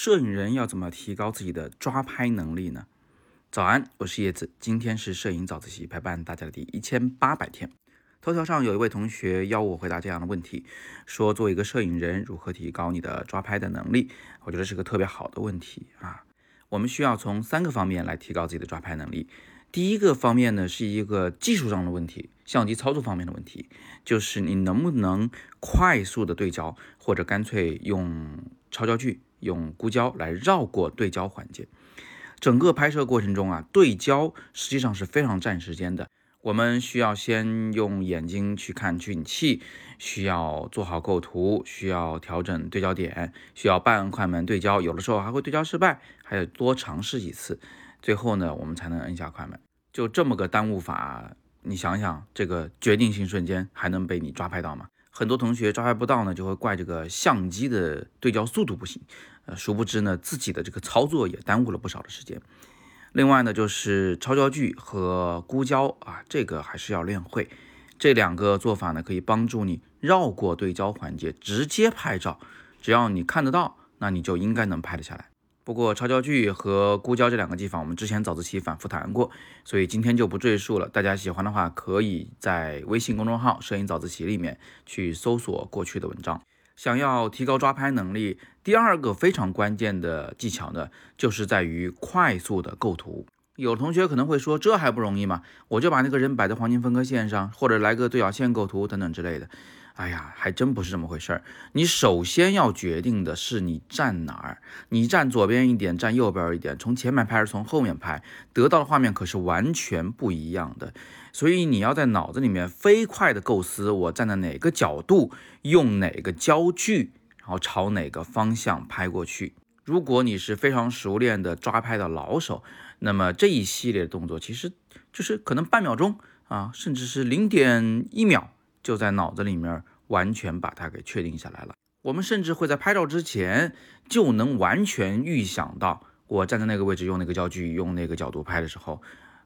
摄影人要怎么提高自己的抓拍能力呢？早安，我是叶子，今天是摄影早自习陪伴大家的第一千八百天。头条上有一位同学邀我回答这样的问题，说作为一个摄影人，如何提高你的抓拍的能力？我觉得是个特别好的问题啊。我们需要从三个方面来提高自己的抓拍能力。第一个方面呢，是一个技术上的问题，相机操作方面的问题，就是你能不能快速的对焦，或者干脆用超焦距。用估焦来绕过对焦环节，整个拍摄过程中啊，对焦实际上是非常占时间的。我们需要先用眼睛去看取景器，需要做好构图，需要调整对焦点，需要半快门对焦，有的时候还会对焦失败，还得多尝试几次，最后呢，我们才能摁下快门。就这么个耽误法，你想想，这个决定性瞬间还能被你抓拍到吗？很多同学抓拍不到呢，就会怪这个相机的对焦速度不行，呃，殊不知呢，自己的这个操作也耽误了不少的时间。另外呢，就是超焦距和估焦啊，这个还是要练会。这两个做法呢，可以帮助你绕过对焦环节，直接拍照。只要你看得到，那你就应该能拍得下来。不过超焦距和孤焦这两个技法，我们之前早自习反复谈过，所以今天就不赘述了。大家喜欢的话，可以在微信公众号“摄影早自习”里面去搜索过去的文章。想要提高抓拍能力，第二个非常关键的技巧呢，就是在于快速的构图。有同学可能会说，这还不容易吗？我就把那个人摆在黄金分割线上，或者来个对角线构图等等之类的。哎呀，还真不是这么回事儿。你首先要决定的是你站哪儿，你站左边一点，站右边一点，从前面拍还是从后面拍，得到的画面可是完全不一样的。所以你要在脑子里面飞快的构思，我站在哪个角度，用哪个焦距，然后朝哪个方向拍过去。如果你是非常熟练的抓拍的老手，那么这一系列动作其实就是可能半秒钟啊，甚至是零点一秒。就在脑子里面完全把它给确定下来了。我们甚至会在拍照之前就能完全预想到，我站在那个位置用那个焦距用那个角度拍的时候，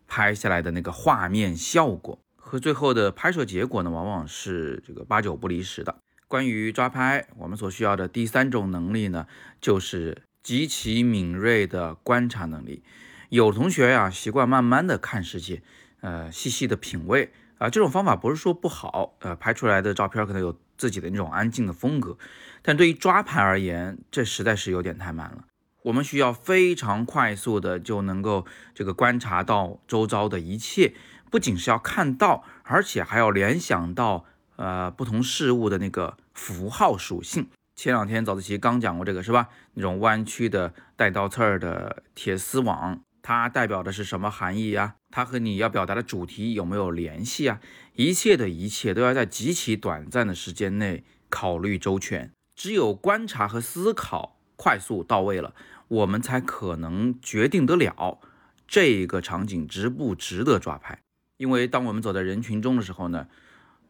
拍下来的那个画面效果和最后的拍摄结果呢，往往是这个八九不离十的。关于抓拍，我们所需要的第三种能力呢，就是极其敏锐的观察能力。有同学呀，习惯慢慢的看世界，呃，细细的品味。啊，这种方法不是说不好，呃，拍出来的照片可能有自己的那种安静的风格，但对于抓拍而言，这实在是有点太慢了。我们需要非常快速的就能够这个观察到周遭的一切，不仅是要看到，而且还要联想到呃不同事物的那个符号属性。前两天早自习刚讲过这个是吧？那种弯曲的带倒刺儿的铁丝网。它代表的是什么含义呀？它和你要表达的主题有没有联系啊？一切的一切都要在极其短暂的时间内考虑周全。只有观察和思考快速到位了，我们才可能决定得了这个场景值不值得抓拍。因为当我们走在人群中的时候呢，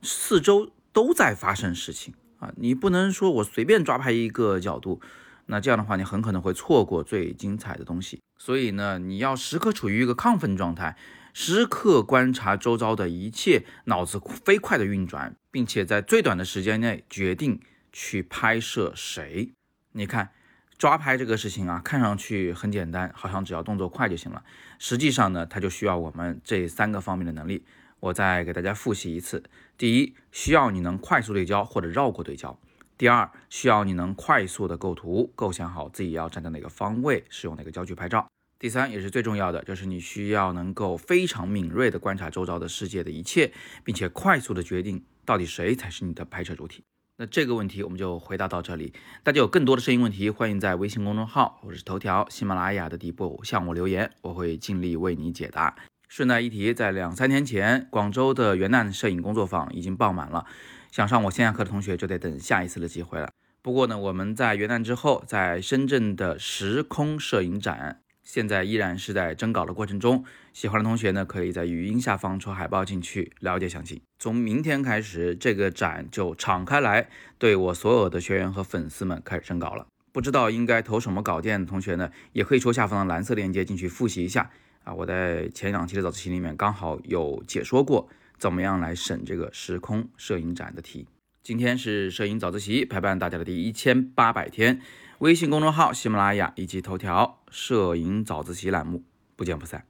四周都在发生事情啊，你不能说我随便抓拍一个角度。那这样的话，你很可能会错过最精彩的东西。所以呢，你要时刻处于一个亢奋状态，时刻观察周遭的一切，脑子飞快的运转，并且在最短的时间内决定去拍摄谁。你看，抓拍这个事情啊，看上去很简单，好像只要动作快就行了。实际上呢，它就需要我们这三个方面的能力。我再给大家复习一次：第一，需要你能快速对焦或者绕过对焦。第二，需要你能快速的构图，构想好自己要站在哪个方位，使用哪个焦距拍照。第三，也是最重要的，就是你需要能够非常敏锐的观察周遭的世界的一切，并且快速的决定到底谁才是你的拍摄主体。那这个问题我们就回答到这里。大家有更多的摄影问题，欢迎在微信公众号或者是头条、喜马拉雅的底部向我留言，我会尽力为你解答。顺带一提，在两三天前，广州的元旦摄影工作坊已经爆满了。想上我线下课的同学就得等下一次的机会了。不过呢，我们在元旦之后，在深圳的时空摄影展，现在依然是在征稿的过程中。喜欢的同学呢，可以在语音下方抽海报进去了解详情。从明天开始，这个展就敞开来，对我所有的学员和粉丝们开始征稿了。不知道应该投什么稿件的同学呢，也可以抽下方的蓝色链接进去复习一下啊。我在前两期的早自习里面刚好有解说过。怎么样来审这个时空摄影展的题？今天是摄影早自习陪伴大家的第一千八百天，微信公众号、喜马拉雅以及头条摄影早自习栏目，不见不散。